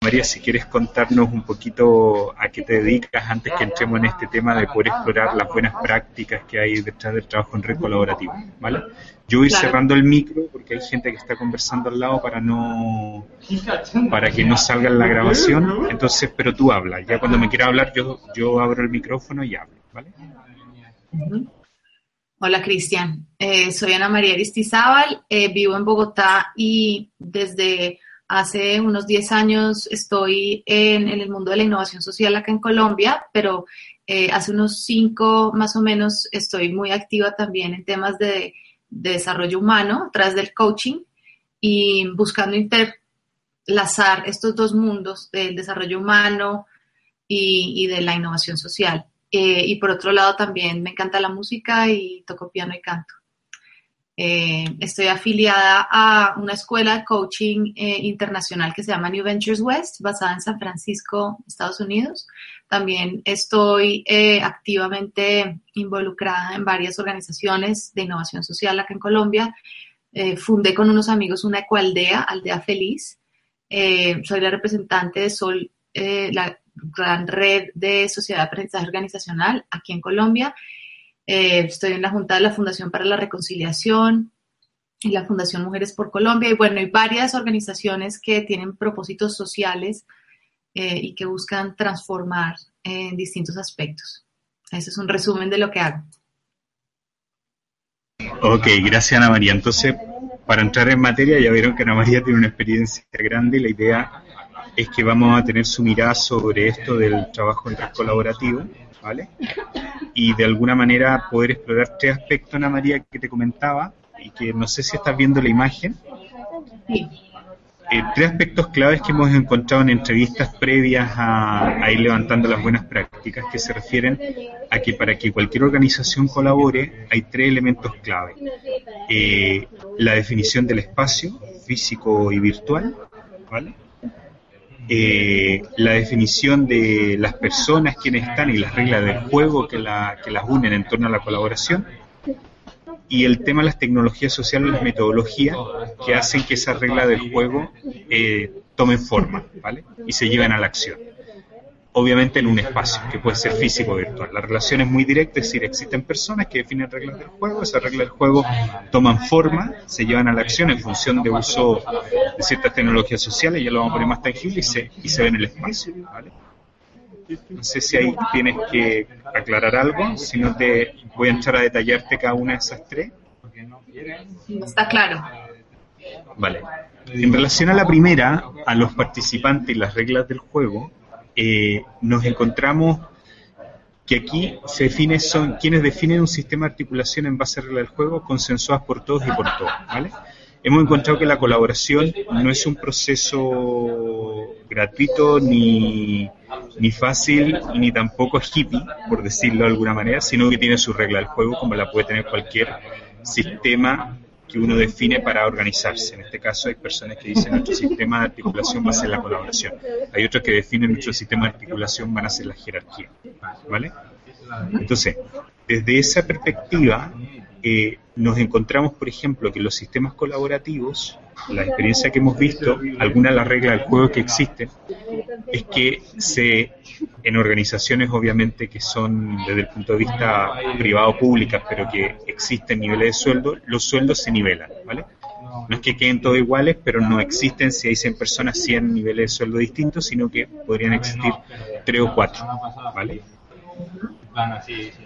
María, si quieres contarnos un poquito a qué te dedicas antes que entremos en este tema de poder explorar las buenas prácticas que hay detrás del trabajo en red colaborativo, ¿vale? Yo voy cerrando el micro porque hay gente que está conversando al lado para no para que no salga en la grabación, entonces, pero tú hablas, ya cuando me quieras hablar yo yo abro el micrófono y hablo, ¿vale? Hola Cristian, eh, soy Ana María Aristizábal, eh, vivo en Bogotá y desde Hace unos 10 años estoy en, el mundo de la innovación social acá en Colombia, pero eh, hace unos 5 más o menos estoy muy activa también en temas de, desarrollo humano, tras del coaching y buscando interlazar estos dos mundos del desarrollo humano y, de la innovación social. Eh, y por otro lado también me encanta la música y toco piano y canto. Eh, estoy afiliada a una escuela de coaching eh, internacional que se llama New Ventures West, basada en San Francisco, Estados Unidos. También estoy eh, activamente involucrada en varias organizaciones de innovación social acá en Colombia. fundé con unos amigos una ecoaldea, Aldea Feliz. soy la representante de Sol, la gran red de sociedad de aprendizaje organizacional aquí en Colombia eh, estoy en la Junta de la Fundación para la Reconciliación y la Fundación Mujeres por Colombia. Y bueno, hay varias organizaciones que tienen propósitos sociales eh, y que buscan transformar en distintos aspectos. Ese es un resumen de lo que hago. Ok, gracias Ana María. Entonces, para entrar en materia, ya vieron que Ana María tiene una experiencia grande y la idea es que vamos a tener su mirada sobre esto del trabajo intercolaborativo ¿vale? Y de alguna manera poder explorar tres aspectos, Ana María, que te comentaba, y que no sé si estás viendo la imagen. Sí. Eh, tres aspectos claves que hemos encontrado en entrevistas previas a, ir levantando las buenas prácticas que se refieren a que para que cualquier organización colabore hay tres elementos clave. Eh, la definición del espacio físico y virtual, ¿vale? Eh, la definición de las personas quienes están y las reglas del juego que, la, que las unen en torno a la colaboración y el tema de las tecnologías sociales las metodologías que hacen que esas reglas del juego eh, tomen forma ¿vale? y se lleven a la acción obviamente en un espacio, que puede ser físico o virtual. La relación es muy directa, es decir, existen personas que definen reglas del juego, esas reglas del juego toman forma, se llevan a la acción en función de uso de ciertas tecnologías sociales, ya lo vamos a poner más tangible y se, y se ve en el espacio. No sé si ahí tienes que aclarar algo, si no te voy a entrar a detallarte cada una de esas tres. Está claro. Vale. En relación a la primera, a los participantes y las reglas del juego, eh, nos encontramos que aquí se define, son quienes definen un sistema de articulación en base a reglas del juego consensuadas por todos y por todos, ¿vale? Hemos encontrado que la colaboración no es un proceso gratuito ni, ni fácil ni tampoco hippie, por decirlo de alguna manera, sino que tiene su regla del juego como la puede tener cualquier sistema que uno define para organizarse. En este caso hay personas que dicen nuestro sistema de articulación va a ser la colaboración. Hay otros que definen nuestro sistema de articulación van a ser la jerarquía. ¿Vale? Entonces, desde esa perspectiva, eh, nos encontramos, por ejemplo, que los sistemas colaborativos, la experiencia que hemos visto, algunas de las reglas del juego que existen, es que se en organizaciones obviamente que son desde el punto de vista privado públicas, pero que existen niveles de sueldo, los sueldos se nivelan, ¿vale? No es que queden todos iguales, pero no existen si hay 100 personas 100 niveles de sueldo distintos, sino que podrían existir 3 o 4, ¿vale?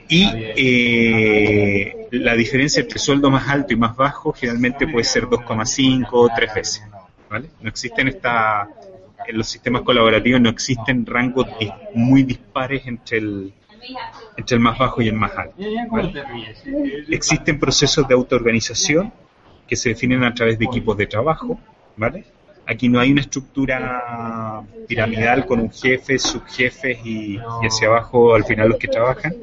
Y eh, la diferencia entre sueldo más alto y más bajo generalmente puede ser 2,5 o 3 veces, ¿vale? No existen esta en los sistemas colaborativos no existen rangos muy dispares entre el, entre el más bajo y el más alto. Existen procesos de autoorganización que se definen a través de equipos de trabajo, ¿vale? Aquí no hay una estructura piramidal con un jefe, subjefes y, y hacia abajo al final los que trabajan,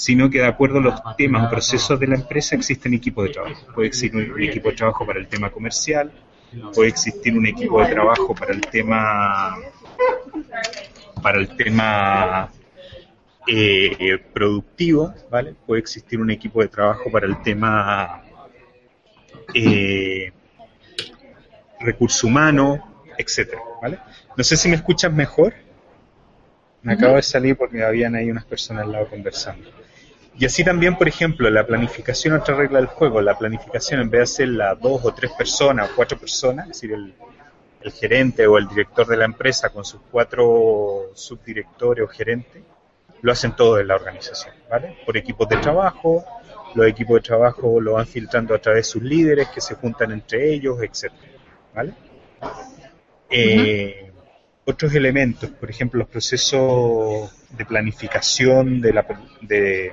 sino que de acuerdo a los temas o procesos de la empresa existen equipos de trabajo. Puede existir un equipo de trabajo para el tema comercial, puede existir un equipo de trabajo para el tema para el tema eh, productivo, ¿vale? Puede existir un equipo de trabajo para el tema eh, recurso humano, etcétera, ¿vale? No sé si me escuchas mejor. Me acabo de salir porque habían ahí unas personas al lado conversando. Y así también, por ejemplo, la planificación, otra regla del juego, la planificación en vez de hacerla dos o tres personas o cuatro personas, es decir, el, el gerente o el director de la empresa con sus cuatro subdirectores o gerentes, lo hacen todos en la organización, ¿vale? Por equipos de trabajo, los equipos de trabajo lo van filtrando a través de sus líderes que se juntan entre ellos, etcétera, ¿vale? Eh, otros elementos, por ejemplo, los procesos de planificación de la, de,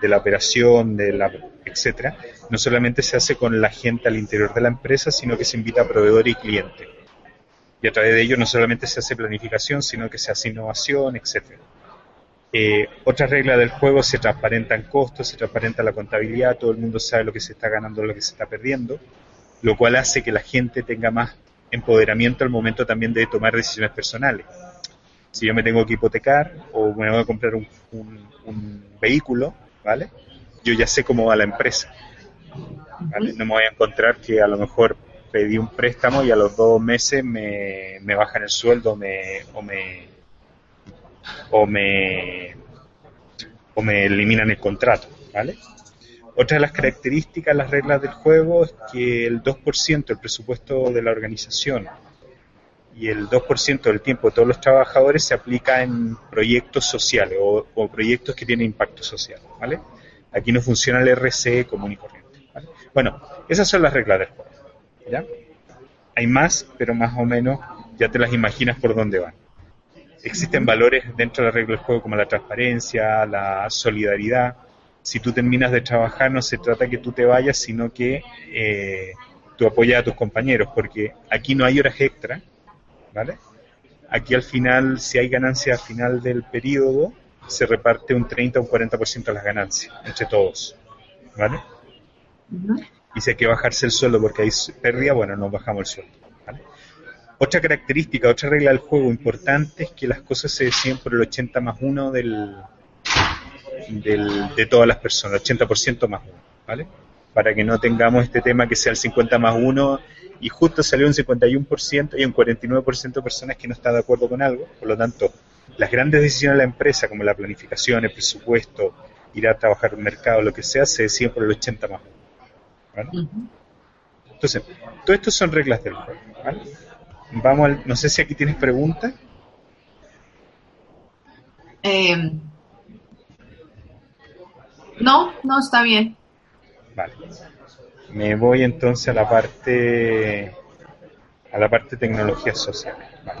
de la operación, de la, etcétera, no solamente se hace con la gente al interior de la empresa, sino que se invita a proveedores y clientes. Y a través de ello no solamente se hace planificación, sino que se hace innovación, etcétera. Eh, otra regla del juego, se transparentan costos, se transparenta la contabilidad, todo el mundo sabe lo que se está ganando, lo que se está perdiendo, lo cual hace que la gente tenga más empoderamiento al momento también de tomar decisiones personales. Si yo me tengo que hipotecar o me voy a comprar un vehículo, ¿vale? Yo ya sé cómo va la empresa. ¿vale? No me voy a encontrar que a lo mejor pedí un préstamo y a los dos meses me, me bajan el sueldo me, o me o me o me eliminan el contrato, ¿vale? Otra de las características, las reglas del juego es que el 2% del presupuesto de la organización y el 2% del tiempo de todos los trabajadores se aplica en proyectos sociales o, o, proyectos que tienen impacto social, ¿vale? Aquí no funciona el RCE común y corriente, ¿vale? Bueno, esas son las reglas del juego, ¿ya? Hay más, pero más o menos ya te las imaginas por dónde van existen valores dentro de la regla del juego como la transparencia, la solidaridad. Si tú terminas de trabajar, no se trata que tú te vayas, sino que eh, tú apoyas a tus compañeros, porque aquí no hay horas extra, ¿vale? Aquí al final, si hay ganancia al final del periodo, se reparte un 30 o un 40% de las ganancias entre todos, ¿vale? Uh -huh. Y si hay que bajarse el sueldo porque hay pérdida, bueno, nos bajamos el sueldo. Otra característica, otra regla del juego importante es que las cosas se deciden por el 80 más 1 del, del, de todas las personas, 80% más 1, ¿vale? Para que no tengamos este tema que sea el 50 más 1 y justo salió un 51% y un 49% de personas que no están de acuerdo con algo. Por lo tanto, las grandes decisiones de la empresa, como la planificación, el presupuesto, ir a trabajar en el mercado, lo que sea, se deciden por el 80 más 1. ¿vale? Uh -huh. Entonces, todo esto son reglas del juego. ¿vale? Vamos al, no sé si aquí tienes preguntas. Eh, no, no, está bien. Vale. Me voy entonces a la parte a la parte de tecnología social. Vale.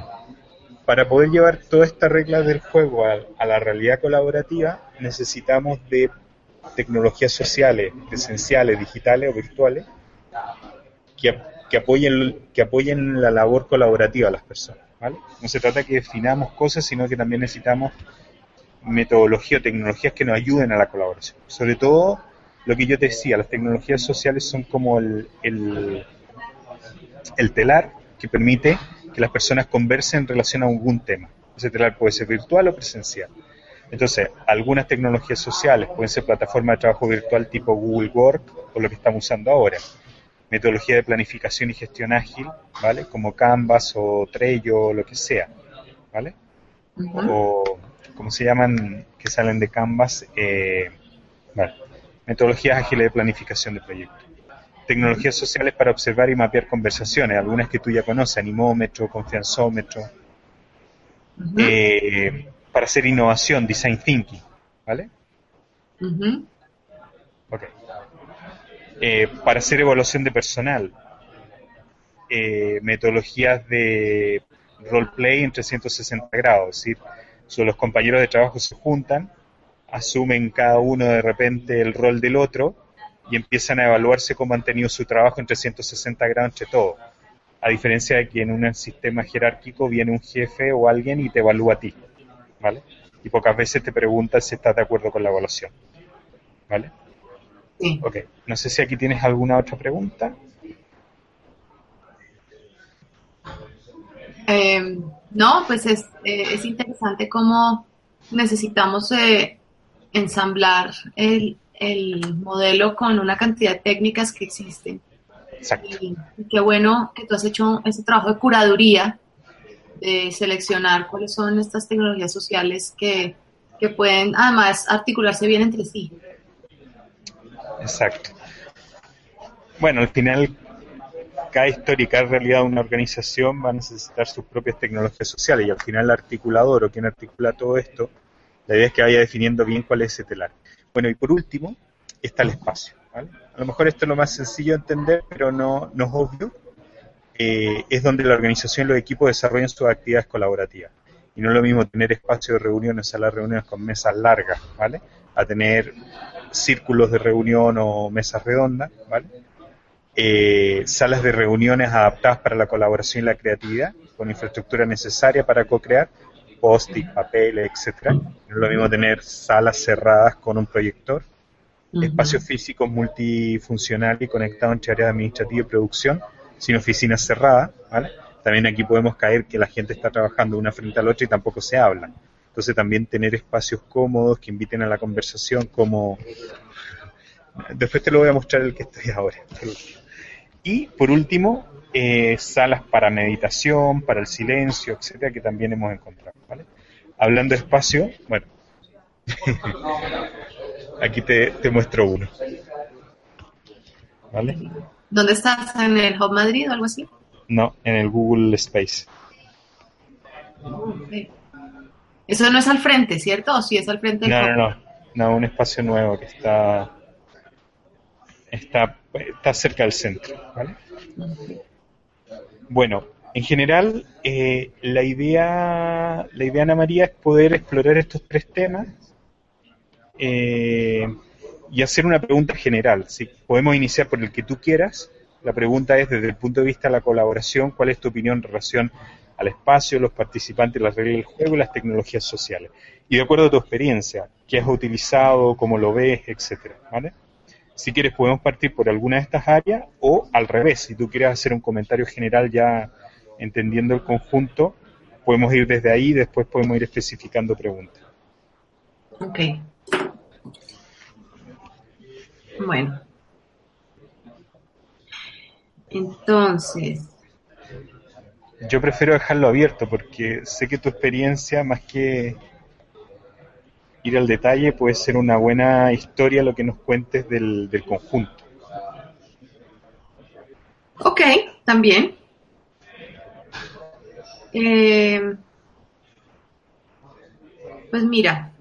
Para poder llevar todas estas reglas del juego a, la realidad colaborativa, necesitamos de tecnologías sociales, presenciales, digitales o virtuales, que que apoyen, que apoyen la labor colaborativa de las personas. No se trata que definamos cosas, sino que también necesitamos metodología o tecnologías que nos ayuden a la colaboración. Sobre todo, lo que yo te decía, las tecnologías sociales son como el, el, el telar que permite que las personas conversen en relación a algún tema. Ese telar puede ser virtual o presencial. Entonces, algunas tecnologías sociales pueden ser plataformas de trabajo virtual tipo Google Work o lo que estamos usando ahora metodología de planificación y gestión ágil, ¿vale? Como Canvas o Trello o lo que sea, ¿vale? Uh -huh. O, como se llaman, que salen de Canvas, eh, vale. Metodologías ágiles de planificación de proyectos. Tecnologías sociales para observar y mapear conversaciones, algunas que tú ya conoces, animómetro, confianzómetro. Uh -huh. eh, para hacer innovación, design thinking, ¿vale? Uh -huh. Ok eh, para hacer evaluación de personal, eh, metodologías de roleplay en 360 grados, es decir, so los compañeros de trabajo se juntan, asumen cada uno de repente el rol del otro y empiezan a evaluarse cómo han tenido su trabajo en 360 grados entre todos. a diferencia de que en un sistema jerárquico viene un jefe o alguien y te evalúa a ti, ¿vale? Y pocas veces te pregunta si estás de acuerdo con la evaluación, ¿vale? Sí. Ok, no sé si aquí tienes alguna otra pregunta. Eh, no, pues es, eh, es interesante cómo necesitamos eh, ensamblar el, el modelo con una cantidad de técnicas que existen. Exacto. Y, y qué bueno que tú has hecho ese trabajo de curaduría, de seleccionar cuáles son estas tecnologías sociales que, que pueden además articularse bien entre sí. Exacto. Bueno, al final, cada cada realidad de una organización va a necesitar sus propias tecnologías sociales y al final el articulador o quien articula todo esto, la idea es que vaya definiendo bien cuál es ese telar. Bueno, y por último, está el espacio. ¿vale? A lo mejor esto es lo más sencillo de entender, pero no, no es obvio. Eh, es donde la organización y los equipos desarrollan sus actividades colaborativas. Y no es lo mismo tener espacio de reuniones, salas de reuniones con mesas largas, ¿vale? A tener círculos de reunión o mesas redondas, ¿vale? Eh, salas de reuniones adaptadas para la colaboración y la creatividad, con infraestructura necesaria para co-crear, post-it, papeles, etcétera. No es lo mismo tener salas cerradas con un proyector, espacios físicos multifuncionales y conectados entre áreas administrativas y producción, sin oficinas cerradas, ¿vale? También aquí podemos caer que la gente está trabajando una frente al otro y tampoco se habla. Entonces también tener espacios cómodos que inviten a la conversación como... Después te lo voy a mostrar el que estoy ahora. Y por último, eh, salas para meditación, para el silencio, etcétera, que también hemos encontrado. ¿vale? Hablando de espacio, bueno, aquí te, te muestro uno. ¿Vale? ¿Dónde estás? ¿En el Hub Madrid o algo así? No, en el Google Space. Eso no es al frente, ¿cierto? ¿O sí es al frente del No, no, no, no, un espacio nuevo que está está, está cerca del centro. ¿vale? Bueno, en general, eh, la idea, la idea Ana María es poder explorar estos tres temas eh, y hacer una pregunta general. Si podemos iniciar por el que tú quieras. La pregunta es desde el punto de vista de la colaboración, ¿cuál es tu opinión en relación al espacio, los participantes, las reglas del juego y las tecnologías sociales? Y de acuerdo a tu experiencia, ¿qué has utilizado, cómo lo ves, etcétera? ¿Vale? Si quieres podemos partir por alguna de estas áreas o al revés, si tú quieres hacer un comentario general ya entendiendo el conjunto, podemos ir desde ahí y después podemos ir especificando preguntas. Ok. Bueno. Entonces, Yo prefiero dejarlo abierto porque sé que tu experiencia, más que ir al detalle, puede ser una buena historia lo que nos cuentes del, del conjunto. ok, también. Eh, pues mira,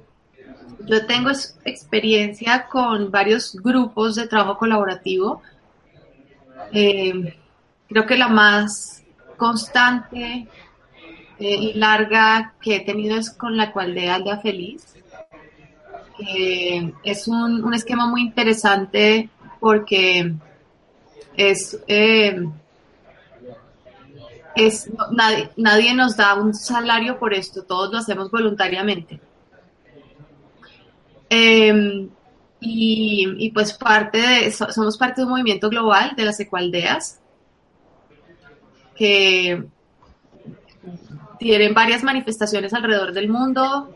yo tengo experiencia con varios grupos de trabajo colaborativo. Eh, creo que la más constante eh, y larga que he tenido es con la cual de Aldea Feliz. Eh, es un, un esquema muy interesante porque es, eh, es nadie, nadie nos da un salario por esto, todos lo hacemos voluntariamente. Eh, y, y pues parte de, so- somos parte de un movimiento global de las ecualdeas que tienen varias manifestaciones alrededor del mundo,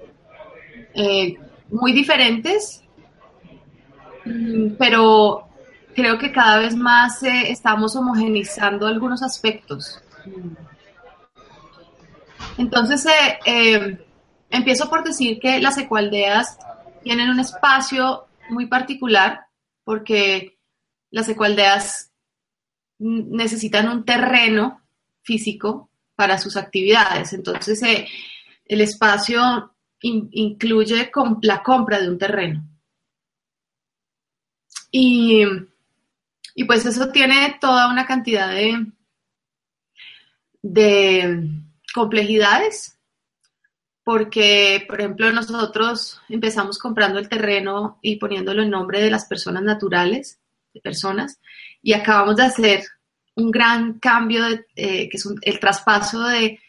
eh, muy diferentes, mm, pero creo que cada vez más eh, estamos homogeneizando algunos aspectos. Entonces, eh, eh, empiezo por decir que las ecualdeas tienen un espacio muy particular porque las ecualdeas necesitan un terreno físico para sus actividades. Entonces, el espacio in- incluye la compra de un terreno. Y, y pues eso tiene toda una cantidad de, de complejidades, porque, por ejemplo, nosotros empezamos comprando el terreno y poniéndolo en nombre de las personas naturales, de personas, y acabamos de hacer un gran cambio, eh, que es el traspaso de,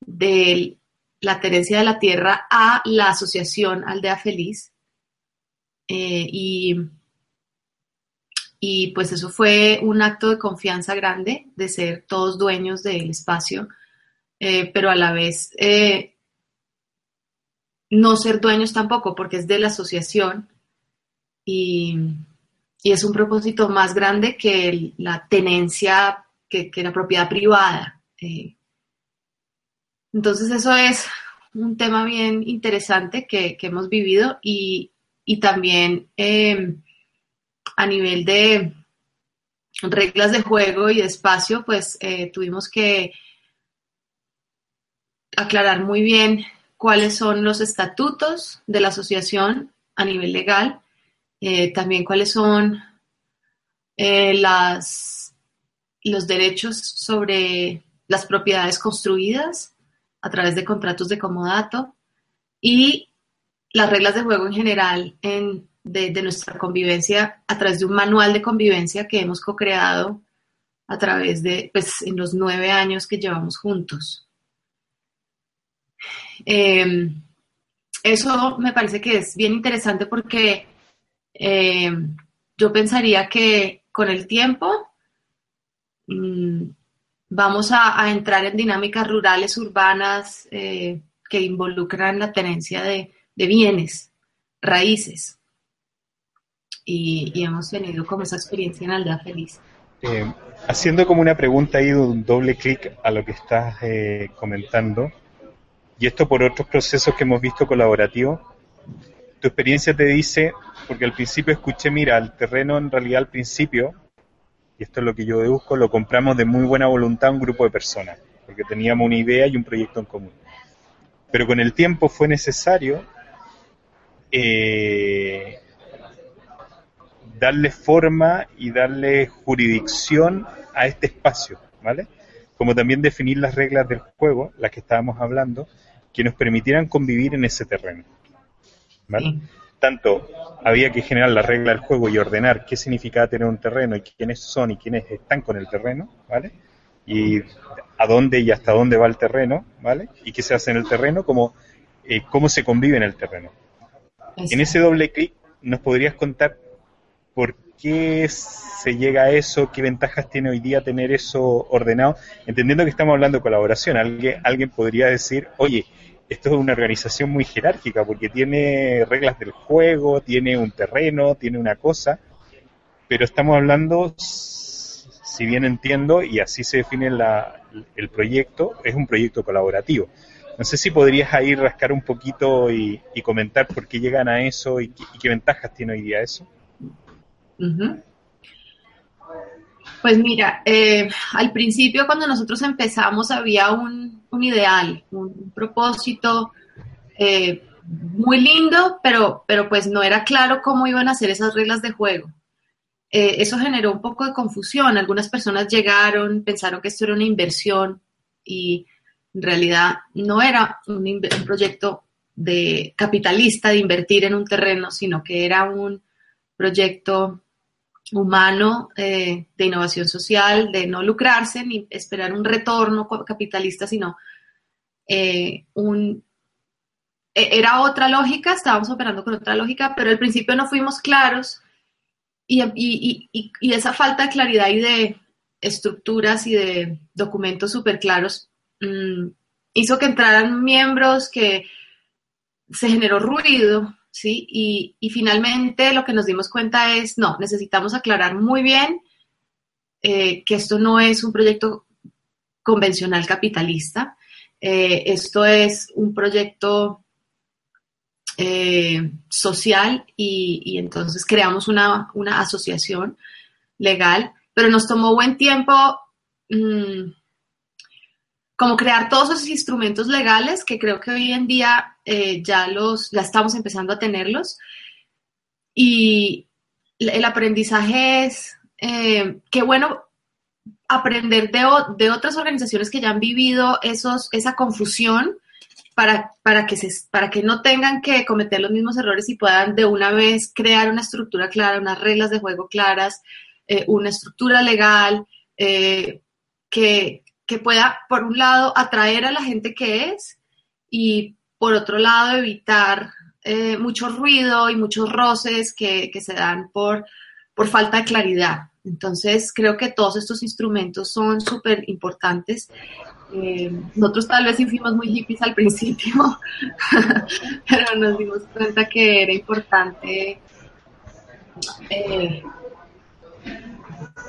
de, la tenencia de la tierra a la asociación Aldea Feliz. Eh, y, y pues eso fue un acto de confianza grande, de ser todos dueños del espacio, eh, pero a la vez no ser dueños tampoco, porque es de la asociación y, es un propósito más grande que la tenencia, que, la propiedad privada. Eh. Entonces eso es un tema bien interesante que, hemos vivido y, también em, a nivel de reglas de juego y de espacio, pues eh, tuvimos que aclarar muy bien cuáles son los estatutos de la asociación a nivel legal, eh, también cuáles son eh, los derechos sobre las propiedades construidas a través de contratos de comodato y las reglas de juego en general en, de, nuestra convivencia a través de un manual de convivencia que hemos co-creado a través de, pues, en los nueve años que llevamos juntos. Em, eso me parece que es bien interesante porque em, yo pensaría que con el tiempo mm, vamos a, entrar en dinámicas rurales, urbanas, eh, que involucran la tenencia de, bienes, raíces. Y, hemos tenido como esa experiencia en Aldea Feliz. Eh, haciendo como una pregunta ahí, un doble clic a lo que estás eh, comentando, y esto por otros procesos que hemos visto colaborativos, tu experiencia te dice, porque al principio escuché, mira, el terreno en realidad al principio, y esto es lo que yo deduzco, lo compramos de muy buena voluntad un grupo de personas, porque teníamos una idea y un proyecto en común. Pero con el tiempo fue necesario eh, darle forma y darle jurisdicción a este espacio, ¿vale? Como también definir las reglas del juego, las que estábamos hablando, que nos permitieran convivir en ese terreno. ¿vale? Tanto había que generar la regla del juego y ordenar qué significaba tener un terreno y quiénes son y quiénes están con el terreno, ¿vale? Y a dónde y hasta dónde va el terreno, ¿vale? Y qué se hace en el terreno, como eh, cómo se convive en el terreno. En ese doble clic, ¿nos podrías contar por qué se llega a eso? ¿Qué ventajas tiene hoy día tener eso ordenado? Entendiendo que estamos hablando de colaboración, alguien, alguien podría decir, oye, esto es una organización muy jerárquica porque tiene reglas del juego, tiene un terreno, tiene una cosa, pero estamos hablando, si bien entiendo, y así se define el proyecto, es un proyecto colaborativo. No sé si podrías ahí rascar un poquito y, comentar por qué llegan a eso y, qué ventajas tiene hoy día eso. Pues mira, eh, al principio cuando nosotros empezamos había un, ideal, un propósito eh, muy lindo, pero, pero pues no era claro cómo iban a ser esas reglas de juego. Eh, eso generó un poco de confusión. Algunas personas llegaron, pensaron que esto era una inversión y en realidad no era un, un proyecto de capitalista de invertir en un terreno, sino que era un proyecto humano eh, de innovación social, de no lucrarse ni esperar un retorno capitalista, sino eh, un... E, era otra lógica, estábamos operando con otra lógica, pero al principio no fuimos claros y, esa falta de claridad y de estructuras y de documentos súper claros mm, hizo que entraran miembros que se generó ruido ¿sí? Y, finalmente lo que nos dimos cuenta es, no, necesitamos aclarar muy bien eh, que esto no es un proyecto convencional capitalista, eh, esto es un proyecto eh, social y, entonces creamos una, asociación legal, pero nos tomó buen tiempo mm, como crear todos esos instrumentos legales que creo que hoy en día eh, ya los, ya estamos empezando a tenerlos. Y el aprendizaje es, eh, qué bueno aprender de, de, otras organizaciones que ya han vivido esos, esa confusión para, para, que se, para que no tengan que cometer los mismos errores y puedan de una vez crear una estructura clara, unas reglas de juego claras, eh, una estructura legal, eh, que, que pueda, por un lado, atraer a la gente que es y por otro lado, evitar eh, mucho ruido y muchos roces que, que se dan por, por falta de claridad. Entonces, creo que todos estos instrumentos son súper importantes. Eh, nosotros tal vez fuimos muy hippies al principio, pero nos dimos cuenta que era importante eh,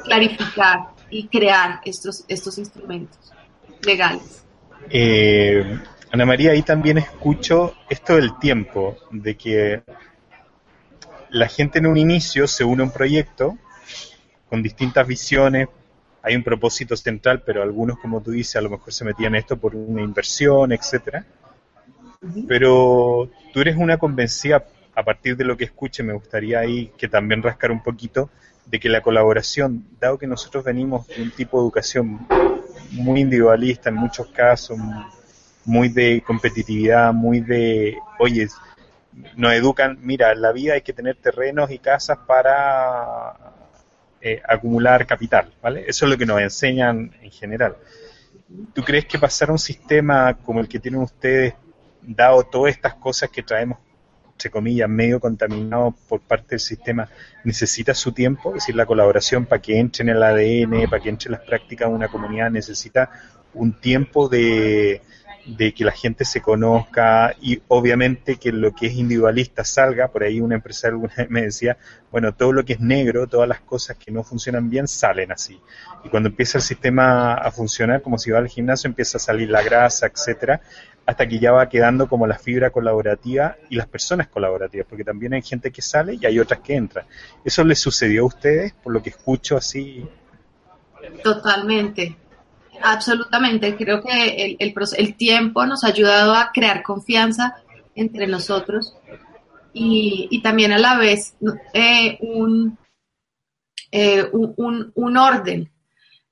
clarificar y crear estos, estos instrumentos legales. Eh, Ana María, ahí también escucho esto del tiempo, de que la gente en un inicio se une a un proyecto con distintas visiones, hay un propósito central, pero algunos, como tú dices, a lo mejor se metían en esto por una inversión, etcétera. Pero tú eres una convencida, a partir de lo que escuche, me gustaría ahí que también rascar un poquito de que la colaboración, dado que nosotros venimos de un tipo de educación muy individualista en muchos casos, muy de competitividad, muy de, oye, nos educan, mira, la vida hay que tener terrenos y casas para eh, acumular capital, ¿vale? Eso es lo que nos enseñan en general. ¿Tú crees que pasar a un sistema como el que tienen ustedes, dado todas estas cosas que traemos, entre comillas, medio contaminado por parte del sistema, necesita su tiempo? Es decir, la colaboración para que entre en el ADN, para que entre en las prácticas de una comunidad, necesita un tiempo de, de que la gente se conozca y obviamente que lo que es individualista salga, por ahí una empresaria alguna vez me decía, bueno, todo lo que es negro, todas las cosas que no funcionan bien salen así. Y cuando empieza el sistema a funcionar, como si va al gimnasio, empieza a salir la grasa, etcétera, hasta que ya va quedando como la fibra colaborativa y las personas colaborativas, porque también hay gente que sale y hay otras que entran. ¿Eso les sucedió a ustedes, por lo que escucho así? Totalmente. Absolutamente, creo que el, el, tiempo nos ha ayudado a crear confianza entre nosotros y, también a la vez eh, eh, un, un, orden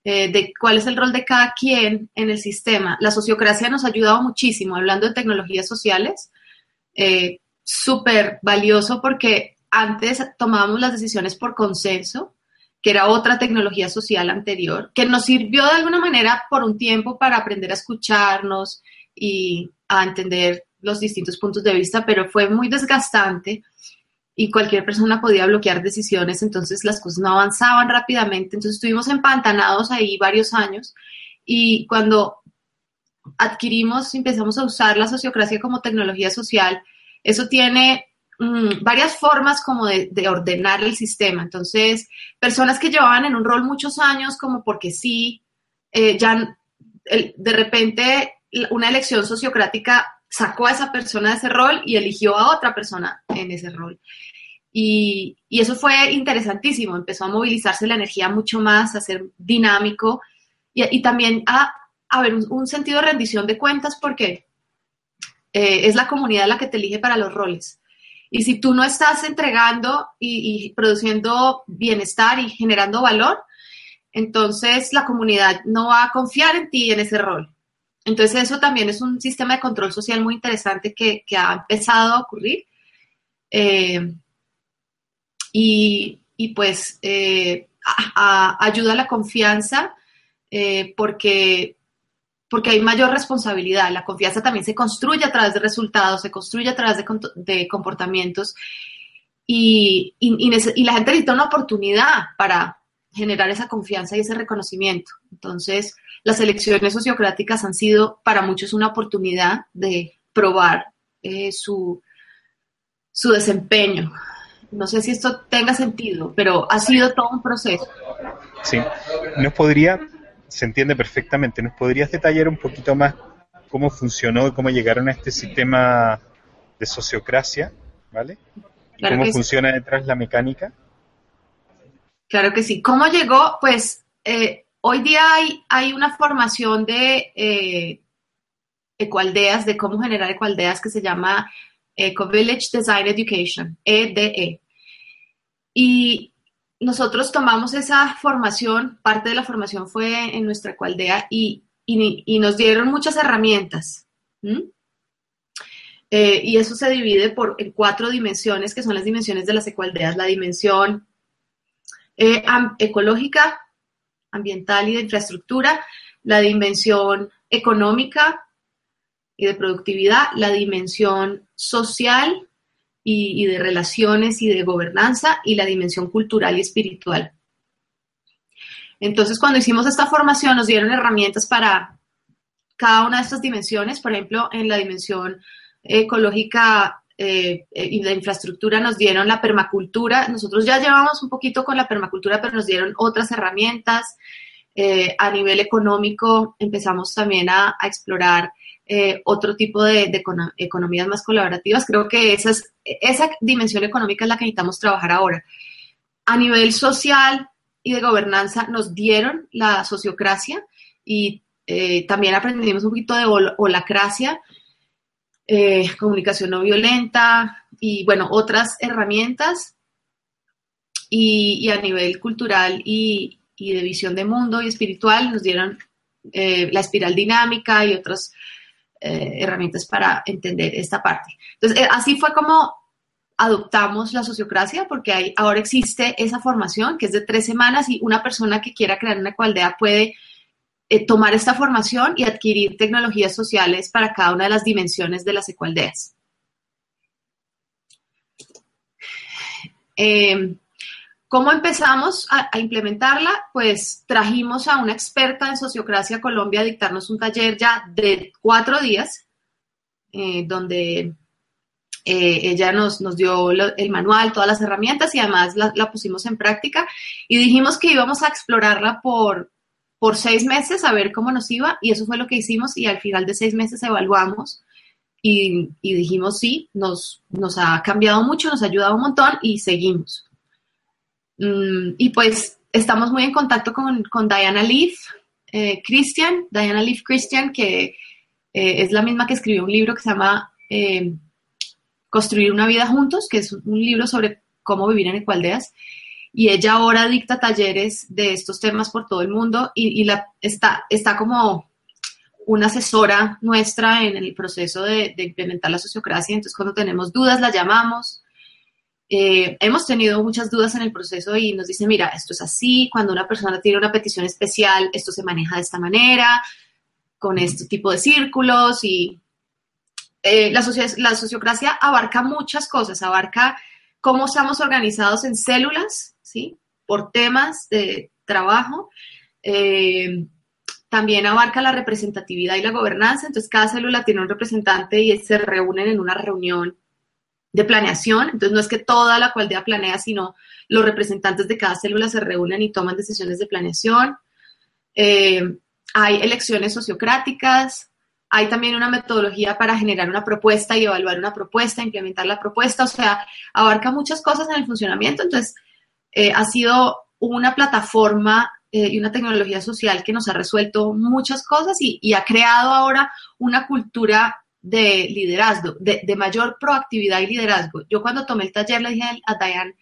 eh, de cuál es el rol de cada quien en el sistema. La sociocracia nos ha ayudado muchísimo, hablando de tecnologías sociales, súper valioso porque antes tomábamos las decisiones por consenso que era otra tecnología social anterior, que nos sirvió de alguna manera por un tiempo para aprender a escucharnos y a entender los distintos puntos de vista, pero fue muy desgastante y cualquier persona podía bloquear decisiones, entonces las cosas no avanzaban rápidamente, entonces estuvimos empantanados ahí varios años y cuando adquirimos, empezamos a usar la sociocracia como tecnología social, eso tiene Mm, varias formas como de, ordenar el sistema. Entonces, personas que llevaban en un rol muchos años, como porque sí, eh, ya de repente una elección sociocrática sacó a esa persona de ese rol y eligió a otra persona en ese rol. Y, eso fue interesantísimo, empezó a movilizarse la energía mucho más, a ser dinámico y, también a, haber un, sentido de rendición de cuentas porque eh, es la comunidad la que te elige para los roles. Y si tú no estás entregando y, produciendo bienestar y generando valor, entonces la comunidad no va a confiar en ti en ese rol. Entonces eso también es un sistema de control social muy interesante que, ha empezado a ocurrir. Eh, y, pues eh, ayuda a la confianza eh, porque porque hay mayor responsabilidad. La confianza también se construye a través de resultados, se construye a través de, comportamientos y, la gente necesita una oportunidad para generar esa confianza y ese reconocimiento. Entonces, las elecciones sociocráticas han sido para muchos una oportunidad de probar eh, su, su desempeño. No sé si esto tenga sentido, pero ha sido todo un proceso. Sí, ¿nos podría se entiende perfectamente. ¿Nos podrías detallar un poquito más cómo funcionó y cómo llegaron a este sistema de sociocracia, ¿vale? ¿Y cómo funciona detrás la mecánica? Claro que sí. ¿Cómo llegó? Pues eh, hoy día hay, una formación de eh, ecualdeas, de cómo generar ecualdeas que se llama Eco Village Design Education, EDE. Y nosotros tomamos esa formación, parte de la formación fue en nuestra cualdea y, nos dieron muchas herramientas. Eh, y eso se divide por, en cuatro dimensiones, que son las dimensiones de las ecualdeas. La dimensión eh, ecológica, ambiental y de infraestructura, la dimensión económica y de productividad, la dimensión social y, de relaciones y de gobernanza y la dimensión cultural y espiritual. Entonces, cuando hicimos esta formación, nos dieron herramientas para cada una de estas dimensiones, por ejemplo, en la dimensión ecológica eh, y la infraestructura nos dieron la permacultura. Nosotros ya llevamos un poquito con la permacultura, pero nos dieron otras herramientas. Eh, a nivel económico empezamos también a, explorar eh, otro tipo de, economías más colaborativas. Creo que esa, esa dimensión económica es la que necesitamos trabajar ahora. A nivel social y de gobernanza nos dieron la sociocracia y también aprendimos un poquito de holacracia, eh, comunicación no violenta y, bueno, otras herramientas. Y, a nivel cultural y, de visión de mundo y espiritual nos dieron eh, la espiral dinámica y otras eh, herramientas para entender esta parte. Entonces, así fue como adoptamos la sociocracia porque hay, ahora existe esa formación que es de tres semanas y una persona que quiera crear una ecualdea puede eh, tomar esta formación y adquirir tecnologías sociales para cada una de las dimensiones de las ecualdeas. Em, ¿Cómo empezamos a, implementarla? Pues trajimos a una experta en sociocracia Colombia a dictarnos un taller ya de cuatro días, eh, donde eh, ella nos, dio el manual, todas las herramientas y además la, pusimos en práctica y dijimos que íbamos a explorarla por, por seis meses a ver cómo nos iba y eso fue lo que hicimos y al final de seis meses evaluamos y, dijimos sí, nos, nos ha cambiado mucho, nos ha ayudado un montón y seguimos. Mm, y pues estamos muy en contacto con, Diana Leaf, eh, Christian, Diana Leaf Christian, que eh, es la misma que escribió un libro que se llama eh, Construir una vida juntos, que es un libro sobre cómo vivir en ecualdeas y ella ahora dicta talleres de estos temas por todo el mundo y, está como una asesora nuestra en el proceso de, implementar la sociocracia. Entonces, cuando tenemos dudas, la llamamos. Eh, hemos tenido muchas dudas en el proceso y nos dice, mira, esto es así, cuando una persona tiene una petición especial, esto se maneja de esta manera, con este tipo de círculos y eh, la, la sociocracia abarca muchas cosas, abarca cómo estamos organizados en células, por temas de trabajo. Eh, también abarca la representatividad y la gobernanza, entonces cada célula tiene un representante y se reúnen en una reunión de planeación, entonces no es que toda la cualdea planea, sino los representantes de cada célula se reúnen y toman decisiones de planeación. Eh, hay elecciones sociocráticas, hay también una metodología para generar una propuesta y evaluar una propuesta, implementar la propuesta, o sea, abarca muchas cosas en el funcionamiento, entonces eh, ha sido una plataforma eh, y una tecnología social que nos ha resuelto muchas cosas y, ha creado ahora una cultura de liderazgo, de, mayor proactividad y liderazgo. Yo cuando tomé el taller le dije a Diane,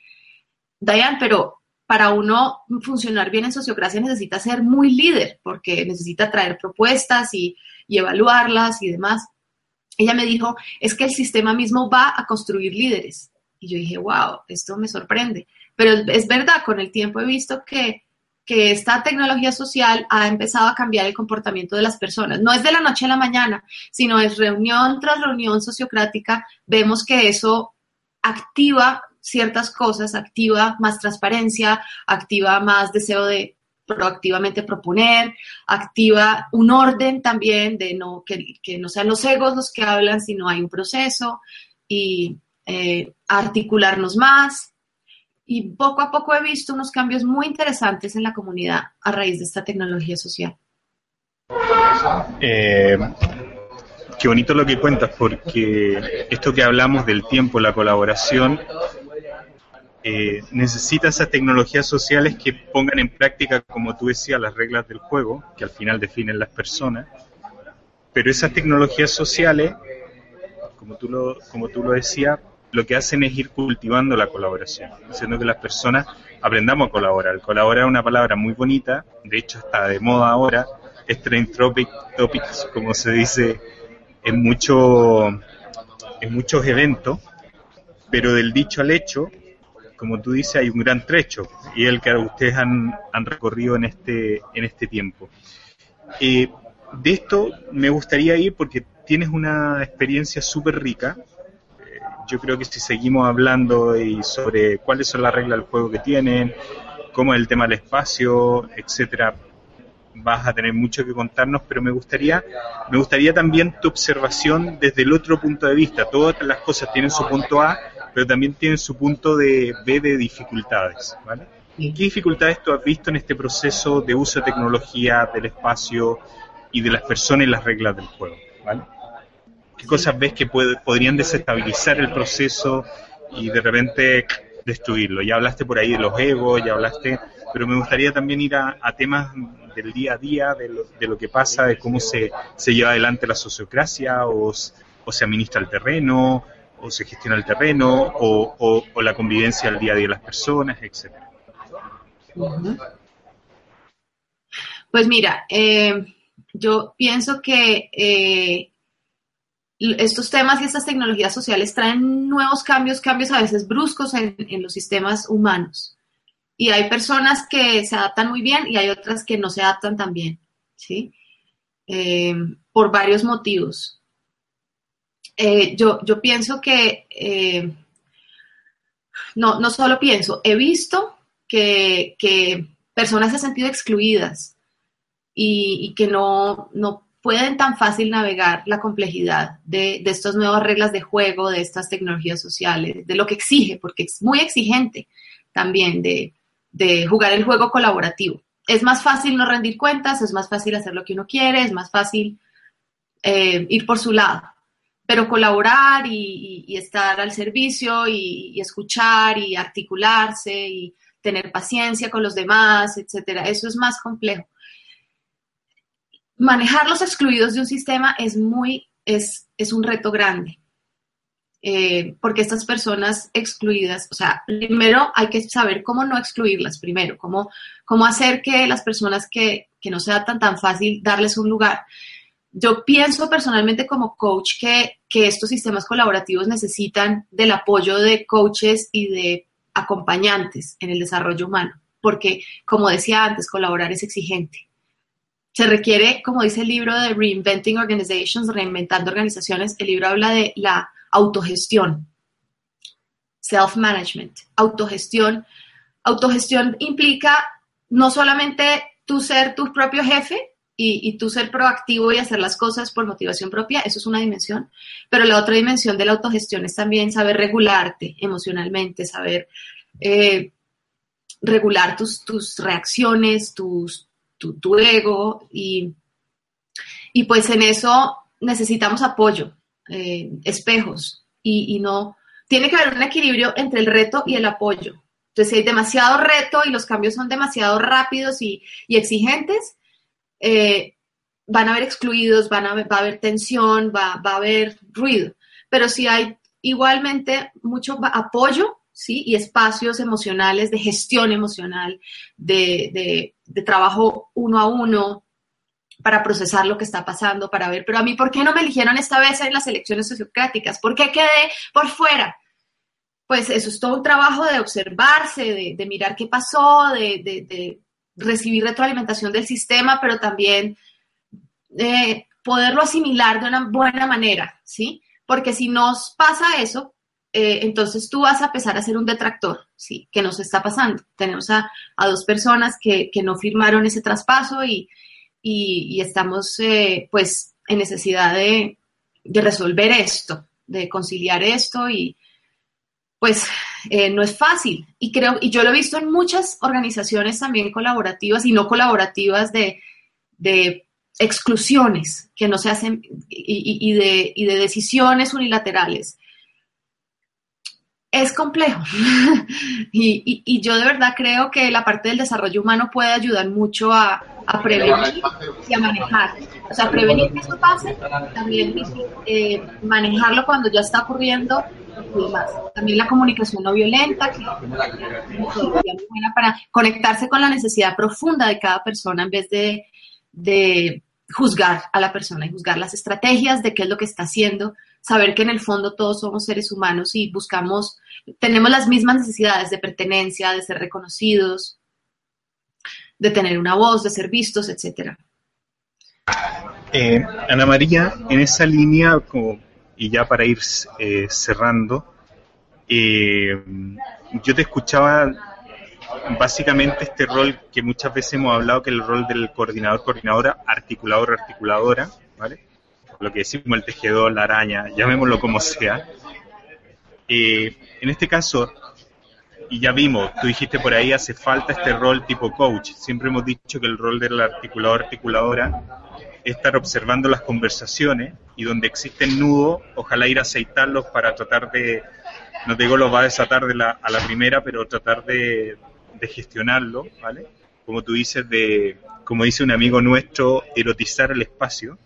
Diane, pero para uno funcionar bien en sociocracia necesita ser muy líder, porque necesita traer propuestas y, y evaluarlas y demás. Ella me dijo, es que el sistema mismo va a construir líderes. Y yo dije, wow, esto me sorprende. Pero es verdad, con el tiempo he visto que, esta tecnología social ha empezado a cambiar el comportamiento de las personas. No es de la noche a la mañana, sino es reunión tras reunión sociocrática. Vemos que eso activa ciertas cosas, activa más transparencia, activa más deseo de proactivamente proponer, activa un orden también de no que, no sean los egos los que hablan, sino hay un proceso y eh, articularnos más y poco a poco he visto unos cambios muy interesantes en la comunidad a raíz de esta tecnología social. Eh, qué bonito lo que cuentas, porque esto que hablamos del tiempo, la colaboración, eh, necesita esas tecnologías sociales que pongan en práctica, como tú decías, las reglas del juego, que al final definen las personas, pero esas tecnologías sociales, como tú lo, como tú lo decías, lo que hacen es ir cultivando la colaboración, haciendo que las personas aprendamos a colaborar. Colaborar es una palabra muy bonita, de hecho está de moda ahora, es topics, como se dice en, en muchos eventos, pero del dicho al hecho como tú dices, hay un gran trecho y el que ustedes han, recorrido en este, en este tiempo. Eh, de esto me gustaría ir porque tienes una experiencia súper rica. Eh, yo creo que si seguimos hablando sobre cuáles son las reglas del juego que tienen, cómo es el tema del espacio, etcétera, vas a tener mucho que contarnos, pero me gustaría, me gustaría también tu observación desde el otro punto de vista. Todas las cosas tienen su punto A, pero también tienen su punto de B de dificultades, ¿vale? ¿Qué dificultades tú has visto en este proceso de uso de tecnología, del espacio y de las personas y las reglas del juego? ¿vale? ¿Qué cosas ves que podrían desestabilizar el proceso y de repente destruirlo? Ya hablaste por ahí de los egos, ya hablaste, pero me gustaría también ir a, temas del día a día, de lo, de lo, que pasa, de cómo se, se lleva adelante la sociocracia o, o se administra el terreno, o se gestiona el terreno, o, la convivencia al día a día de las personas, etcétera. Pues mira, eh, yo pienso que eh, estos temas y estas tecnologías sociales traen nuevos cambios, cambios a veces bruscos en, los sistemas humanos. Y hay personas que se adaptan muy bien y hay otras que no se adaptan tan bien, ¿sí? Eh, por varios motivos. Yo, yo, pienso que, no, no solo pienso, he visto que, personas se han sentido excluidas y, que no, pueden tan fácil navegar la complejidad de, estas nuevas reglas de juego, de estas tecnologías sociales, de lo que exige, porque es muy exigente también de, jugar el juego colaborativo. Es más fácil no rendir cuentas, es más fácil hacer lo que uno quiere, es más fácil eh, ir por su lado, pero colaborar y, estar al servicio y, escuchar y articularse y tener paciencia con los demás, etcétera. Eso es más complejo. Manejar los excluidos de un sistema es muy, es, es un reto grande. Eh, porque estas personas excluidas, o sea, primero hay que saber cómo no excluirlas, primero, cómo, cómo hacer que las personas que, que no sea tan, tan fácil darles un lugar. Yo pienso personalmente como coach que, que estos sistemas colaborativos necesitan del apoyo de coaches y de acompañantes en el desarrollo humano, porque, como decía antes, colaborar es exigente. Se requiere, como dice el libro de Reinventing Organizations, Reinventando Organizaciones, el libro habla de la autogestión, self-management, autogestión. Autogestión implica no solamente tú ser tu propio jefe, y, tú ser proactivo y hacer las cosas por motivación propia, eso es una dimensión, pero la otra dimensión de la autogestión es también saber regularte emocionalmente, saber eh, regular tus, tus reacciones, tus, tu, ego y, y, pues en eso necesitamos apoyo, eh, espejos y, y no, tiene que haber un equilibrio entre el reto y el apoyo. Entonces, si hay demasiado reto y los cambios son demasiado rápidos y exigentes, eh, van a haber excluidos, van a va a haber tensión, va, a haber ruido. Pero si hay igualmente mucho apoyo, ¿sí? Y espacios emocionales, de gestión emocional, de, trabajo uno a uno, para procesar lo que está pasando, para ver, pero a mí, ¿por qué no me eligieron esta vez en las elecciones sociocráticas? ¿Por qué quedé por fuera? Pues eso es todo un trabajo de observarse, de, mirar qué pasó, de, recibir retroalimentación del sistema, pero también eh, poderlo asimilar de una buena manera, ¿sí? Porque si nos pasa eso, eh, entonces tú vas a empezar a ser un detractor, ¿sí? Que nos está pasando. Tenemos a, dos personas que, no firmaron ese traspaso y, estamos, eh, pues, en necesidad de, de resolver esto, de conciliar esto y, pues eh, no es fácil. Y creo, y yo lo he visto en muchas organizaciones también colaborativas y no colaborativas de, exclusiones que no se hacen y, de, y de decisiones unilaterales. Es complejo. y, yo de verdad creo que la parte del desarrollo humano puede ayudar mucho a, prevenir y a manejar. O sea, prevenir que esto pase, también eh, manejarlo cuando ya está ocurriendo también la comunicación no violenta, que es buena para conectarse con la necesidad profunda de cada persona en vez de, juzgar a la persona y juzgar las estrategias de qué es lo que está haciendo saber que en el fondo todos somos seres humanos y buscamos, tenemos las mismas necesidades de pertenencia, de ser reconocidos, de tener una voz, de ser vistos, etcétera. Eh, Ana María, en esa línea, como, y ya para ir eh, cerrando, eh, yo te escuchaba básicamente este rol que muchas veces hemos hablado, que es el rol del coordinador, coordinadora, articulador, articuladora, ¿vale? Lo que decimos el tejedor, la araña, llamémoslo como sea. Eh, en este caso, y ya vimos, tú dijiste por ahí, hace falta este rol tipo coach. Siempre hemos dicho que el rol del articulador, articuladora, es estar observando las conversaciones y donde existen nudos, ojalá ir a aceitarlos para tratar de, no digo los va a desatar de la, a la primera, pero tratar de, de gestionarlo, ¿vale? Como tú dices, de, como dice un amigo nuestro, erotizar el espacio,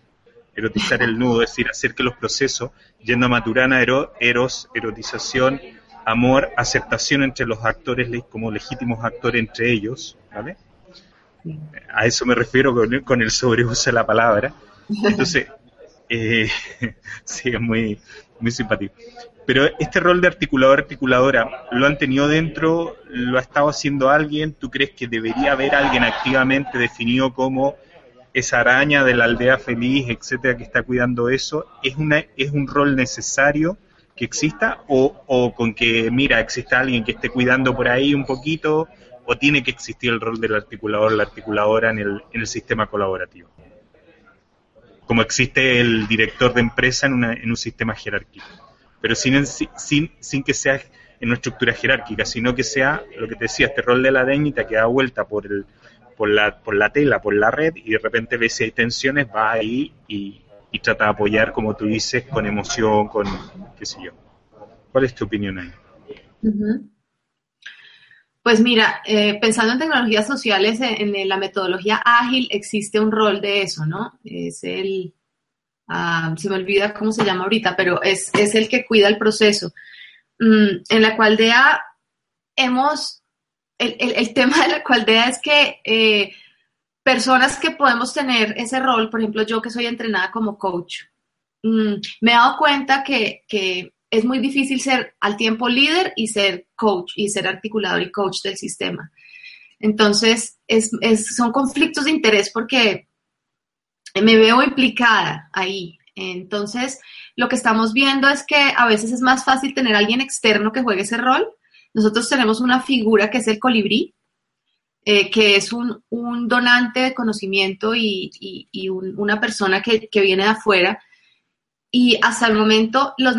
erotizar el nudo, es decir, hacer que los procesos, yendo a Maturana, eros, erotización, amor, aceptación entre los actores como legítimos actores entre ellos, ¿vale? A eso me refiero con, el sobreuso de la palabra. Entonces, eh, sí, es muy, muy simpático. Pero este rol de articulador, articuladora, ¿lo han tenido dentro? ¿Lo ha estado haciendo alguien? ¿Tú crees que debería haber alguien activamente definido como esa araña de la aldea feliz, etcétera, que está cuidando eso? ¿Es, una, es un rol necesario que exista? ¿O, o con que, mira, exista alguien que esté cuidando por ahí un poquito? ¿O tiene que existir el rol del articulador, la articuladora en el, en el sistema colaborativo? Como existe el director de empresa en, una, en un sistema jerárquico pero sin, sin, sin que sea en una estructura jerárquica, sino que sea lo que te decía, este rol de la técnica que da vuelta por, el, por, la, por la tela, por la red, y de repente ve si hay tensiones, va ahí y, trata de apoyar, como tú dices, con emoción, con qué sé yo. ¿Cuál es tu opinión ahí? Pues mira, eh, pensando en tecnologías sociales, en, la metodología ágil existe un rol de eso, ¿no? Es el, Ah, se me olvida cómo se llama ahorita, pero es, el que cuida el proceso. Mm, en la cualdea hemos, el, tema de la cualdea es que eh, personas que podemos tener ese rol, por ejemplo, yo que soy entrenada como coach, mm, me he dado cuenta que, es muy difícil ser al tiempo líder y ser coach y ser articulador y coach del sistema. Entonces, son conflictos de interés porque me veo implicada ahí. Entonces, lo que estamos viendo es que a veces es más fácil tener alguien externo que juegue ese rol. Nosotros tenemos una figura que es el colibrí, eh, que es un, donante de conocimiento y, una persona que, viene de afuera. Y hasta el momento, los,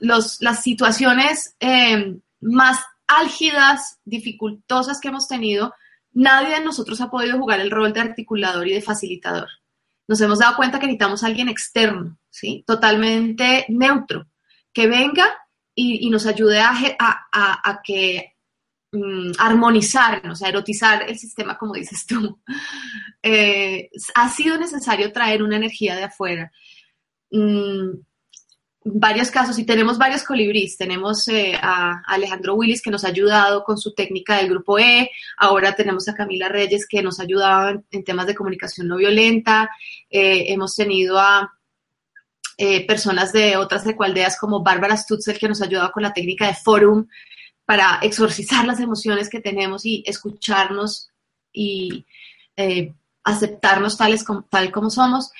los, las situaciones eh, más álgidas, dificultosas que hemos tenido, nadie de nosotros ha podido jugar el rol de articulador y de facilitador nos hemos dado cuenta que necesitamos a alguien externo, ¿sí? Totalmente neutro, que venga y, nos ayude a, a, que mm, armonizar, o sea, erotizar el sistema, como dices tú. Eh, ha sido necesario traer una energía de afuera. Mm, varios casos y tenemos varios colibríes. Tenemos eh, a Alejandro Willis que nos ha ayudado con su técnica del grupo E. Ahora tenemos a Camila Reyes que nos ha ayudado en, temas de comunicación no violenta. Eh, hemos tenido a personas de otras ecualdeas como Bárbara Stutzel que nos ha ayudado con la técnica de forum para exorcizar las emociones que tenemos y escucharnos y aceptarnos tales tal como somos.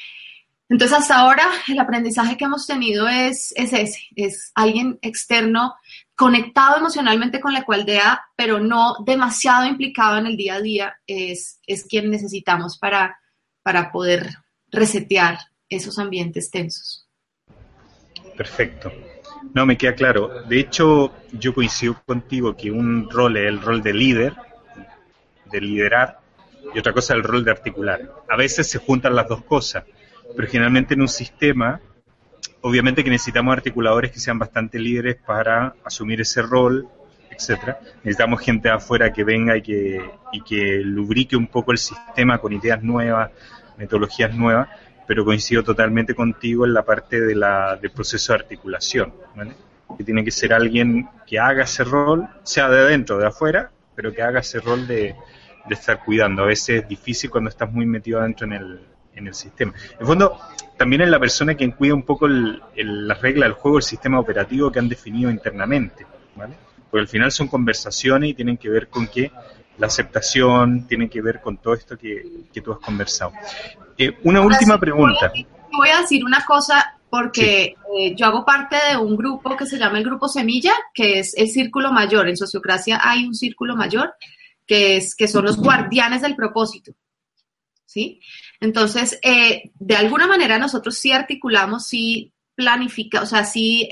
Entonces, hasta ahora el aprendizaje que hemos tenido es, ese, es alguien externo conectado emocionalmente con la ecualdea, pero no demasiado implicado en el día a día, es, es quien necesitamos para, para poder resetear esos ambientes tensos. Perfecto. No, me queda claro. De hecho, yo coincido contigo que un rol es el rol de líder, de liderar, y otra cosa es el rol de articular. A veces se juntan las dos cosas pero generalmente en un sistema, obviamente que necesitamos articuladores que sean bastante líderes para asumir ese rol, etcétera. Necesitamos gente afuera que venga y que, y que lubrique un poco el sistema con ideas nuevas, metodologías nuevas, pero coincido totalmente contigo en la parte de la, del proceso de articulación, ¿vale? que tiene que ser alguien que haga ese rol, sea de adentro o de afuera, pero que haga ese rol de, de estar cuidando. A veces es difícil cuando estás muy metido adentro en el, en el sistema. En el fondo, también es la persona quien cuida un poco las reglas del juego, el sistema operativo que han definido internamente, ¿vale? Porque al final son conversaciones y tienen que ver con que la aceptación tiene que ver con todo esto que, tú has conversado. Eh, una última pregunta. Voy a, decir una cosa porque eh, yo hago parte de un grupo que se llama el Grupo Semilla, que es el círculo mayor. En sociocracia hay un círculo mayor que, es, que son los guardianes del propósito. ¿Sí? Entonces, eh, de alguna manera nosotros sí articulamos, sí planificamos, o sea, sí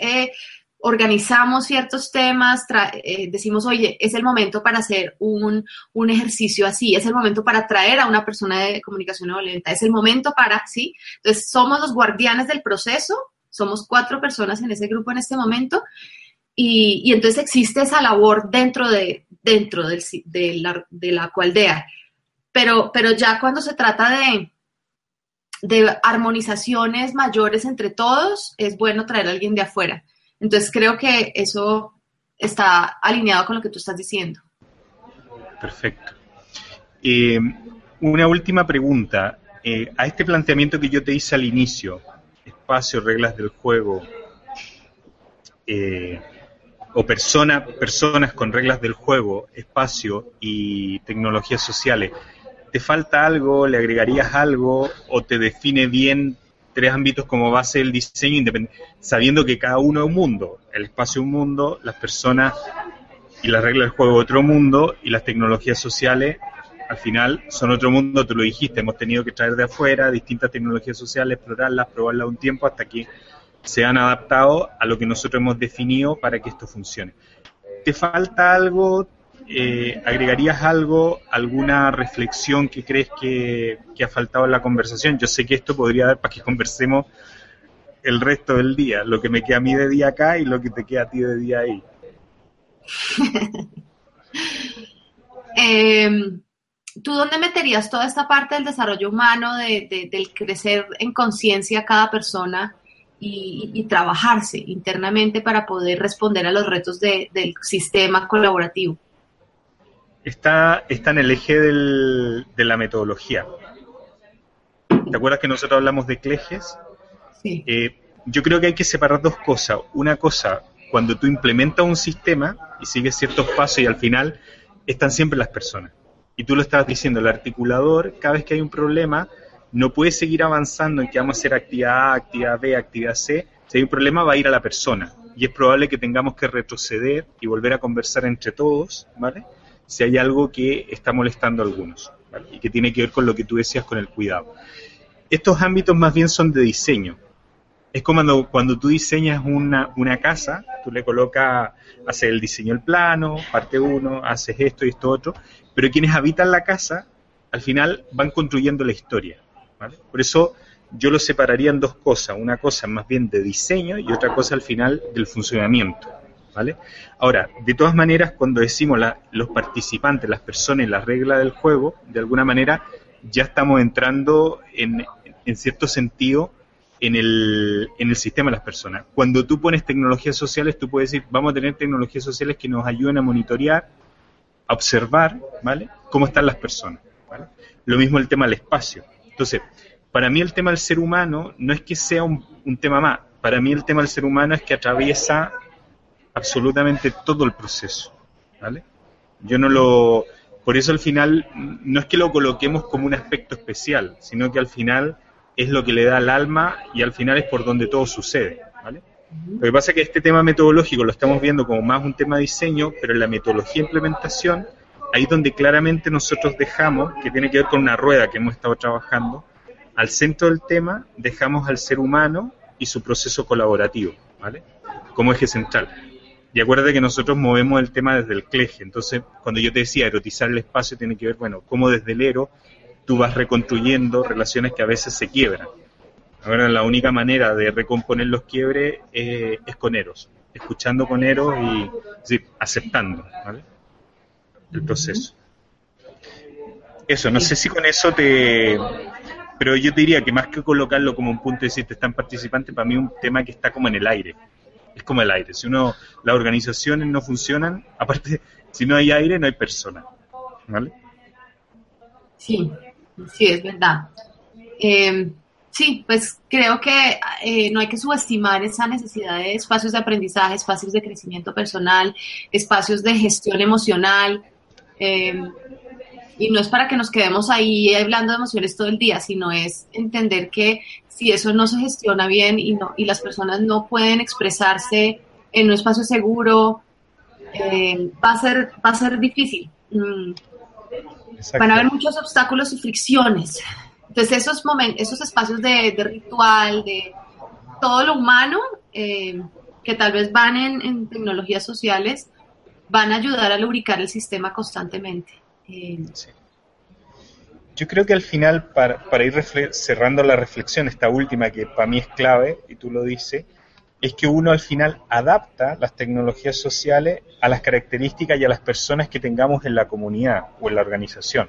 organizamos ciertos temas, eh, decimos, oye, es el momento para hacer un, un, ejercicio así, es el momento para traer a una persona de comunicación no violenta, es el momento para, ¿sí? Entonces, somos los guardianes del proceso, somos cuatro personas en ese grupo en este momento, y, y entonces existe esa labor dentro de, dentro del, de, la, de la cualdea. Pero, pero ya cuando se trata de, de armonizaciones mayores entre todos, es bueno traer a alguien de afuera. Entonces creo que eso está alineado con lo que tú estás diciendo. Perfecto. Eh, una última pregunta. Eh, a este planteamiento que yo te hice al inicio, espacio, reglas del juego, eh, o persona, personas con reglas del juego, espacio y tecnologías sociales, ¿te falta algo? ¿Le agregarías algo? ¿O te define bien tres ámbitos como base del diseño, sabiendo que cada uno es un mundo, el espacio es un mundo, las personas y las reglas del juego otro mundo y las tecnologías sociales al final son otro mundo, tú lo dijiste, hemos tenido que traer de afuera distintas tecnologías sociales, explorarlas, probarlas un tiempo hasta que se han adaptado a lo que nosotros hemos definido para que esto funcione. ¿Te falta algo? Eh, ¿agregarías algo, alguna reflexión que crees que, ha faltado en la conversación? Yo sé que esto podría dar para que conversemos el resto del día, lo que me queda a mí de día acá y lo que te queda a ti de día ahí. Em, ¿Tú dónde meterías toda esta parte del desarrollo humano, de, del crecer en conciencia cada persona y, trabajarse internamente para poder responder a los retos del sistema colaborativo? Está, está en el eje del, de la metodología. ¿Te acuerdas que nosotros hablamos de clejes? Sí. Eh, yo creo que hay que separar dos cosas. Una cosa, cuando tú implementas un sistema y sigues ciertos pasos y al final están siempre las personas. Y tú lo estabas diciendo, el articulador, cada vez que hay un problema, no puede seguir avanzando en que vamos a hacer actividad A, actividad B, actividad C. Si hay un problema, va a ir a la persona. Y es probable que tengamos que retroceder y volver a conversar entre todos, ¿vale? Si hay algo que está molestando a algunos y que tiene que ver con lo que tú decías con el cuidado. Estos ámbitos más bien son de diseño. Es como cuando, cuando tú diseñas una, una casa, tú le colocas, haces el diseño del plano, parte uno, haces esto y esto otro, pero quienes habitan la casa, al final van construyendo la historia. Por eso yo lo separaría en dos cosas, una cosa más bien de diseño y otra cosa al final del funcionamiento. ¿Vale? Ahora, de todas maneras, cuando decimos los participantes, las personas, las reglas del juego, de alguna manera ya estamos entrando en, en cierto sentido en el, en el sistema de las personas. Cuando tú pones tecnologías sociales, tú puedes decir, vamos a tener tecnologías sociales que nos ayuden a monitorear, a observar, ¿vale? Cómo están las personas, Lo mismo el tema del espacio. Entonces, para mí el tema del ser humano no es que sea un, un tema más, para mí el tema del ser humano es que atraviesa absolutamente todo el proceso, ¿vale? Yo no lo... Por eso al final no es que lo coloquemos como un aspecto especial, sino que al final es lo que le da al alma y al final es por donde todo sucede, ¿vale? Lo que pasa es que este tema metodológico lo estamos viendo como más un tema de diseño, pero en la metodología de implementación, ahí donde claramente nosotros dejamos, que tiene que ver con una rueda que hemos estado trabajando, al centro del tema dejamos al ser humano y su proceso colaborativo, ¿vale? Como eje central. Y acuérdate que nosotros movemos el tema desde el cleje. Entonces, cuando yo te decía erotizar el espacio, tiene que ver, bueno, cómo desde el ero tú vas reconstruyendo relaciones que a veces se quiebran. Ahora, la única manera de recomponer los quiebres es con eros, escuchando con eros y aceptando el proceso. Eso, no sé si con eso te... Pero yo te diría que más que colocarlo como un punto de decir están participantes, para mí es un tema que está como en el aire es como el aire. Si uno, las organizaciones no funcionan, aparte, si no hay aire, no hay persona. ¿Vale? Sí, sí, es verdad. Eh, sí, pues creo que eh, no hay que subestimar esa necesidad de espacios de aprendizaje, espacios de crecimiento personal, espacios de gestión emocional. Eh, y no es para que nos quedemos ahí hablando de emociones todo el día, sino es entender que si eso no se gestiona bien y, no, y las personas no pueden expresarse en un espacio seguro, eh, va, a ser, va a ser difícil. Mm. Van a haber muchos obstáculos y fricciones. Entonces esos momentos, esos espacios de, ritual, de todo lo humano, eh, que tal vez van en, tecnologías sociales, van a ayudar a lubricar el sistema constantemente. Yo creo que al final, para, para ir cerrando la reflexión, esta última que para mí es clave, y tú lo dices, es que uno al final adapta las tecnologías sociales a las características y a las personas que tengamos en la comunidad o en la organización.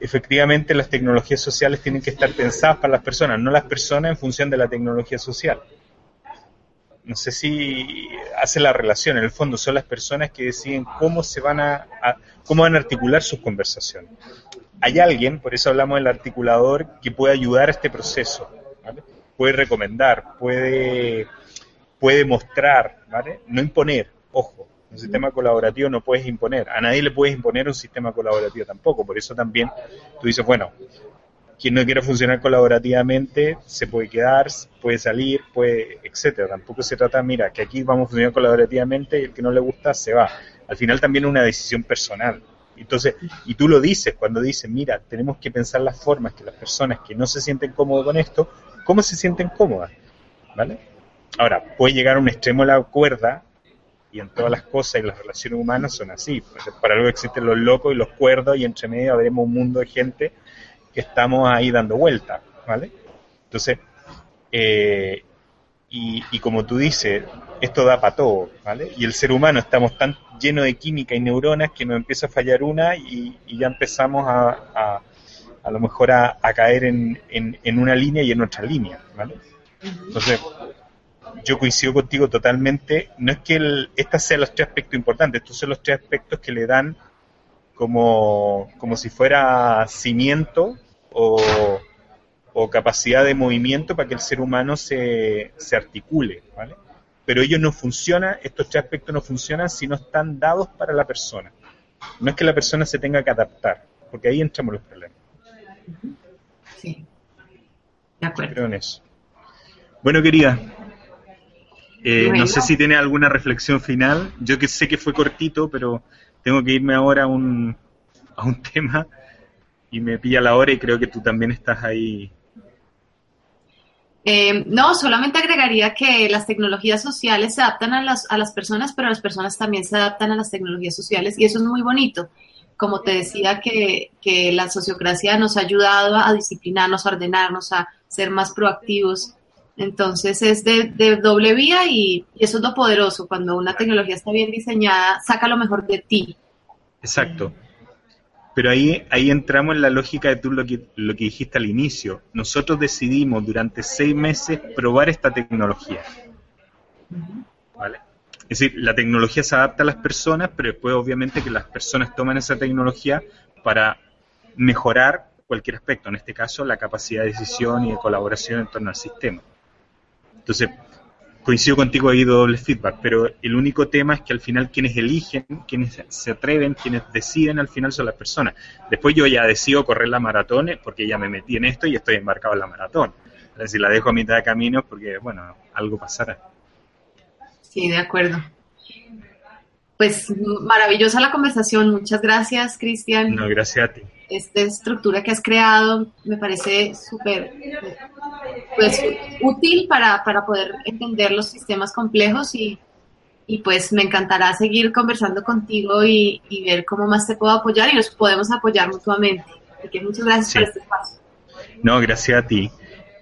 Efectivamente, las tecnologías sociales tienen que estar pensadas para las personas, no las personas en función de la tecnología social. No sé si hace la relación, en el fondo son las personas que deciden cómo se van a, cómo van a articular sus conversaciones. Hay alguien, por eso hablamos del articulador, que puede ayudar a este proceso. puede recomendar, puede, puede mostrar, ¿vale? No imponer, ojo, un sistema colaborativo no puedes imponer, a nadie le puedes imponer un sistema colaborativo tampoco, por eso también tú dices, bueno, quien no quiera funcionar colaborativamente se puede quedar, puede salir, puede, etcétera. Tampoco se trata, mira, que aquí vamos a funcionar colaborativamente y el que no le gusta se va. Al final también es una decisión personal. Entonces, y tú lo dices cuando dices, mira, tenemos que pensar las formas que las personas que no se sienten cómodos con esto cómo se sienten cómodas, ¿vale? Ahora, puede llegar a un extremo la cuerda, y en todas las cosas y las relaciones humanas son así. Para algo existen los locos y los cuerdos, y entre medio veremos un mundo de gente que estamos ahí dando vueltas, ¿vale? Entonces, eh, y, como tú dices, esto da para todo, ¿vale? Y el ser humano estamos tan llenos de química y neuronas que nos empieza a fallar una y, ya empezamos a a lo mejor a, caer en, en, una línea y en otra línea, ¿vale? Entonces, yo coincido contigo totalmente. No es que el, estos sean los tres aspectos importantes, estos son los tres aspectos que le dan como, como si fuera cimiento o, o, capacidad de movimiento para que el ser humano se, se articule, ¿vale? Pero ellos no funcionan, estos tres aspectos no funcionan si no están dados para la persona. No es que la persona se tenga que adaptar, porque ahí entramos los problemas. Sí. De acuerdo. Bueno, querida, eh, no sé si tiene alguna reflexión final. Yo que sé que fue cortito, pero tengo que irme ahora a un, a un tema y me pilla la hora y creo que tú también estás ahí. Eh, no, solamente agregaría que las tecnologías sociales se adaptan a las, a las personas, pero las personas también se adaptan a las tecnologías sociales y eso es muy bonito como te decía, que, la sociocracia nos ha ayudado a disciplinarnos, a ordenarnos, a ser más proactivos. Entonces es de, doble vía y, eso es lo poderoso. Cuando una tecnología está bien diseñada, saca lo mejor de ti. Exacto. Pero ahí, ahí entramos en la lógica de tú lo que, lo que dijiste al inicio. Nosotros decidimos durante seis meses probar esta tecnología. ¿Vale? Es decir, la tecnología se adapta a las personas, pero después obviamente que las personas toman esa tecnología para mejorar cualquier aspecto, en este caso la capacidad de decisión y de colaboración en torno al sistema. Entonces, coincido contigo ahí doble feedback, pero el único tema es que al final quienes eligen, quienes se atreven, quienes deciden al final son las personas. Después yo ya decido correr la maratón porque ya me metí en esto y estoy embarcado en la maratón. Decir, la dejo a mitad de camino porque, bueno, algo pasará. Sí, de acuerdo. Pues maravillosa la conversación. Muchas gracias, Cristian. No, gracias a ti. Esta estructura que has creado me parece súper pues, útil para, poder entender los sistemas complejos y, pues me encantará seguir conversando contigo y, ver cómo más te puedo apoyar y nos podemos apoyar mutuamente. Así que muchas gracias por este espacio. No, gracias a ti.